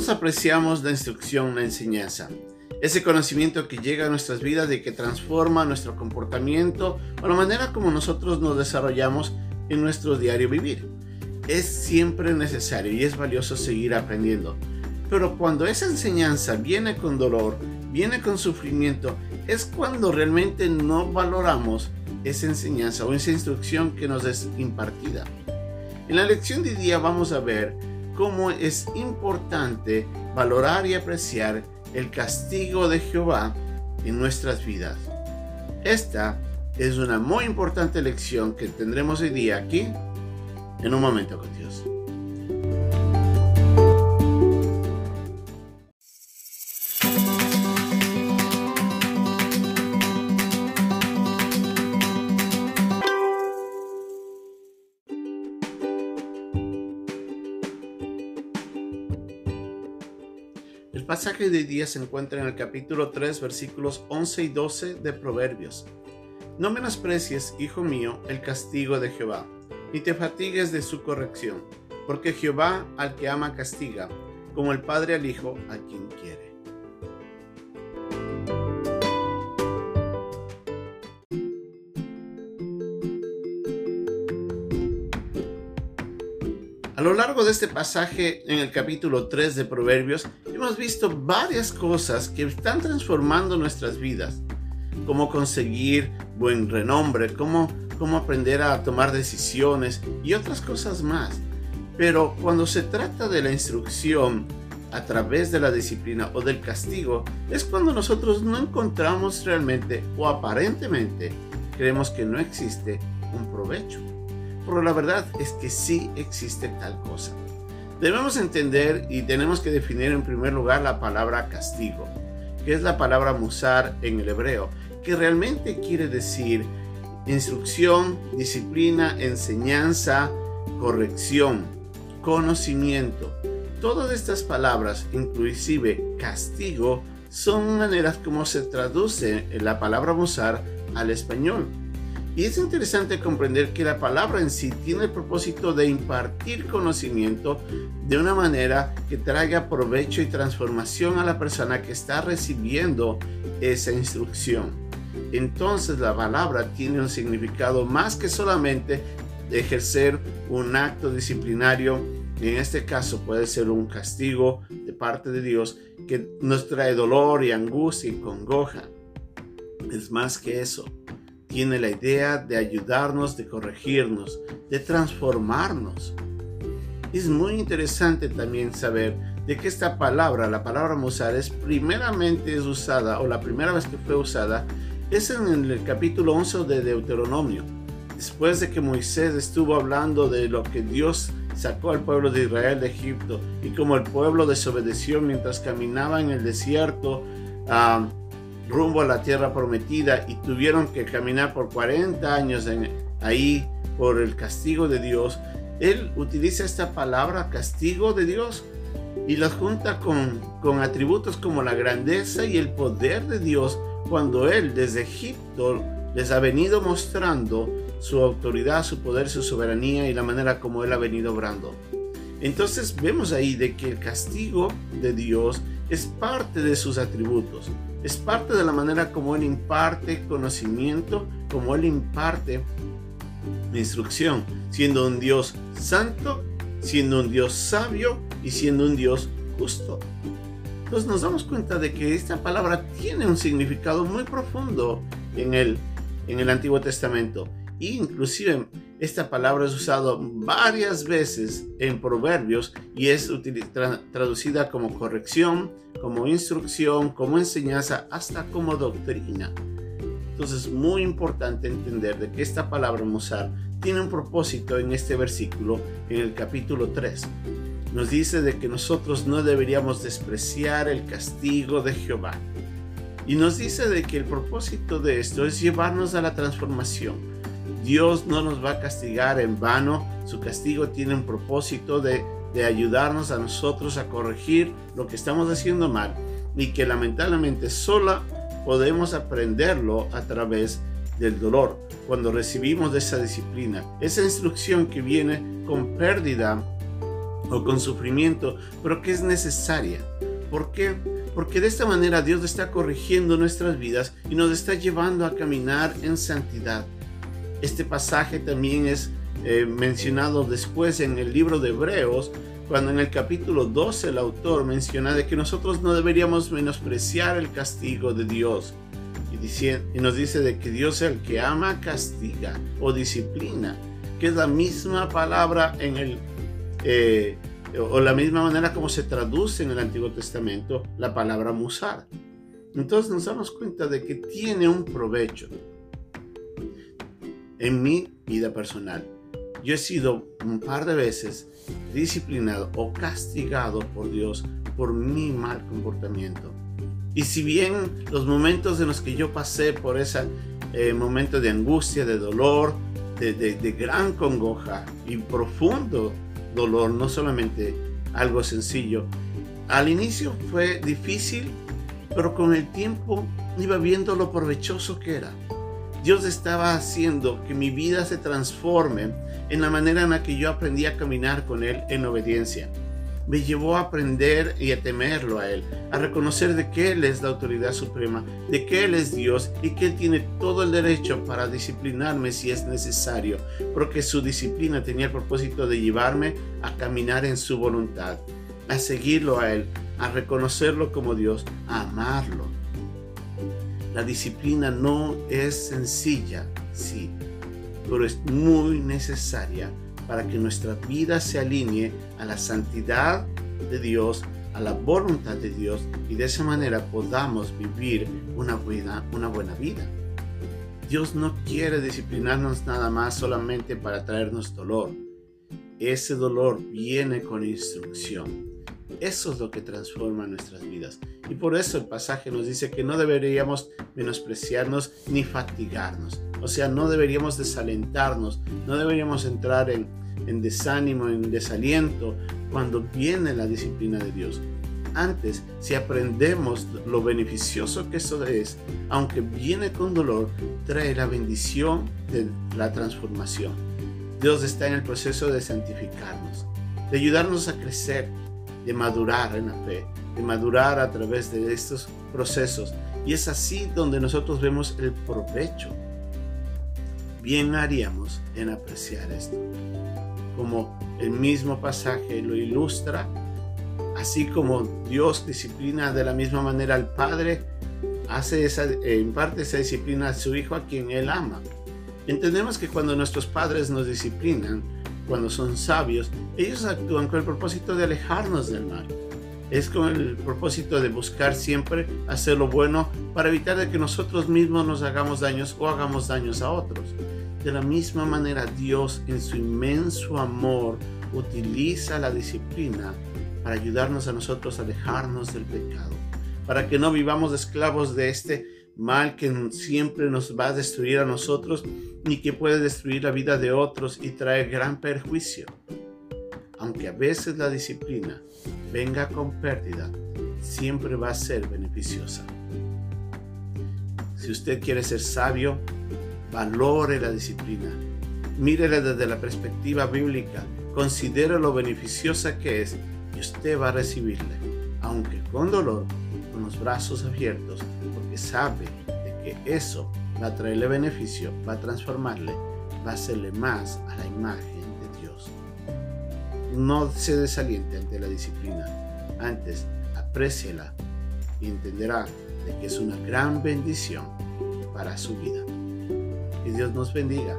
Todos apreciamos la instrucción, la enseñanza, ese conocimiento que llega a nuestras vidas y que transforma nuestro comportamiento o la manera como nosotros nos desarrollamos en nuestro diario vivir. Es siempre necesario y es valioso seguir aprendiendo. Pero cuando esa enseñanza viene con dolor, viene con sufrimiento, es cuando realmente no valoramos esa enseñanza o esa instrucción que nos es impartida. En la lección de día vamos a ver cómo es importante valorar y apreciar el castigo de Jehová en nuestras vidas. Esta es una muy importante lección que tendremos hoy día aquí en un momento con Dios. Pasaje de día se encuentra en el capítulo 3, versículos 11 y 12 de Proverbios. No menosprecies, hijo mío, el castigo de Jehová, ni te fatigues de su corrección, porque Jehová al que ama castiga, como el Padre al Hijo a quien quiere. A lo largo de este pasaje en el capítulo 3 de Proverbios, hemos visto varias cosas que están transformando nuestras vidas. Cómo conseguir buen renombre, cómo, cómo aprender a tomar decisiones y otras cosas más. Pero cuando se trata de la instrucción a través de la disciplina o del castigo, es cuando nosotros no encontramos realmente o aparentemente creemos que no existe un provecho pero la verdad es que sí existe tal cosa. Debemos entender y tenemos que definir en primer lugar la palabra castigo, que es la palabra musar en el hebreo, que realmente quiere decir instrucción, disciplina, enseñanza, corrección, conocimiento. Todas estas palabras, inclusive castigo, son maneras como se traduce la palabra musar al español. Y es interesante comprender que la palabra en sí tiene el propósito de impartir conocimiento de una manera que traiga provecho y transformación a la persona que está recibiendo esa instrucción. Entonces la palabra tiene un significado más que solamente ejercer un acto disciplinario. En este caso puede ser un castigo de parte de Dios que nos trae dolor y angustia y congoja. Es más que eso tiene la idea de ayudarnos, de corregirnos, de transformarnos. Es muy interesante también saber de que esta palabra, la palabra Musar, es primeramente es usada, o la primera vez que fue usada, es en el capítulo 11 de Deuteronomio. Después de que Moisés estuvo hablando de lo que Dios sacó al pueblo de Israel de Egipto y como el pueblo desobedeció mientras caminaba en el desierto, uh, rumbo a la tierra prometida y tuvieron que caminar por 40 años ahí por el castigo de Dios, él utiliza esta palabra castigo de Dios y la junta con, con atributos como la grandeza y el poder de Dios cuando él desde Egipto les ha venido mostrando su autoridad, su poder, su soberanía y la manera como él ha venido obrando. Entonces vemos ahí de que el castigo de Dios es parte de sus atributos, es parte de la manera como Él imparte conocimiento, como Él imparte instrucción, siendo un Dios santo, siendo un Dios sabio y siendo un Dios justo. Entonces nos damos cuenta de que esta palabra tiene un significado muy profundo en el, en el Antiguo Testamento. Inclusive esta palabra es usada varias veces en Proverbios y es traducida como corrección, como instrucción, como enseñanza, hasta como doctrina. Entonces es muy importante entender de que esta palabra Musar tiene un propósito en este versículo, en el capítulo 3. Nos dice de que nosotros no deberíamos despreciar el castigo de Jehová. Y nos dice de que el propósito de esto es llevarnos a la transformación Dios no nos va a castigar en vano. Su castigo tiene un propósito de, ayudarnos a nosotros a corregir lo que estamos haciendo mal y que lamentablemente solo podemos aprenderlo a través del dolor. Cuando recibimos esa disciplina, esa instrucción que viene con pérdida o con sufrimiento, pero que es necesaria. ¿Por qué? Porque de esta manera Dios está corrigiendo nuestras vidas y nos está llevando a caminar en santidad. Este pasaje también es eh, mencionado después en el libro de Hebreos, cuando en el capítulo 12 el autor menciona de que nosotros no deberíamos menospreciar el castigo de Dios. Y, nos dice de que Dios es el que ama, castiga o disciplina, que es la misma palabra en el eh, o la misma manera como se traduce en el Antiguo Testamento la palabra musar. Entonces nos damos cuenta de que tiene un provecho en mi vida personal. Yo he sido un par de veces disciplinado o castigado por Dios por mi mal comportamiento. Y si bien los momentos en los que yo pasé por ese eh, momento de angustia, de dolor, de, de gran congoja y profundo dolor, no solamente algo sencillo. Al inicio fue difícil, pero con el tiempo iba viendo lo provechoso que era. Dios estaba haciendo que mi vida se transforme en la manera en la que yo aprendí a caminar con Él en obediencia me llevó a aprender y a temerlo a Él, a reconocer de que Él es la autoridad suprema, de que Él es Dios y que Él tiene todo el derecho para disciplinarme si es necesario, porque su disciplina tenía el propósito de llevarme a caminar en su voluntad, a seguirlo a Él, a reconocerlo como Dios, a amarlo. La disciplina no es sencilla, sí, pero es muy necesaria para que nuestra vida se alinee a la santidad de Dios, a la voluntad de Dios y de esa manera podamos vivir una buena, una buena vida. Dios no quiere disciplinarnos nada más solamente para traernos dolor. Ese dolor viene con instrucción. Eso es lo que transforma nuestras vidas. Y por eso el pasaje nos dice que no deberíamos menospreciarnos ni fatigarnos. O sea, no deberíamos desalentarnos, no deberíamos entrar en, en desánimo, en desaliento, cuando viene la disciplina de Dios. Antes, si aprendemos lo beneficioso que eso es, aunque viene con dolor, trae la bendición de la transformación. Dios está en el proceso de santificarnos, de ayudarnos a crecer, de madurar en la fe, de madurar a través de estos procesos. Y es así donde nosotros vemos el provecho. Bien haríamos en apreciar esto como el mismo pasaje lo ilustra, así como Dios disciplina de la misma manera al Padre, hace esa, en parte esa disciplina a su Hijo a quien Él ama. Entendemos que cuando nuestros padres nos disciplinan, cuando son sabios, ellos actúan con el propósito de alejarnos del mal. Es con el propósito de buscar siempre hacer lo bueno para evitar de que nosotros mismos nos hagamos daños o hagamos daños a otros. De la misma manera, Dios en su inmenso amor utiliza la disciplina para ayudarnos a nosotros a alejarnos del pecado, para que no vivamos esclavos de este mal que siempre nos va a destruir a nosotros ni que puede destruir la vida de otros y traer gran perjuicio. Aunque a veces la disciplina venga con pérdida, siempre va a ser beneficiosa. Si usted quiere ser sabio, valore la disciplina. Mírela desde la perspectiva bíblica, considere lo beneficiosa que es y usted va a recibirle, aunque con dolor, con los brazos abiertos, porque sabe de que eso va a traerle beneficio, va a transformarle, va a hacerle más a la imagen de Dios. No se desaliente ante la disciplina, antes apréciela y entenderá de que es una gran bendición para su vida. Que Dios nos bendiga.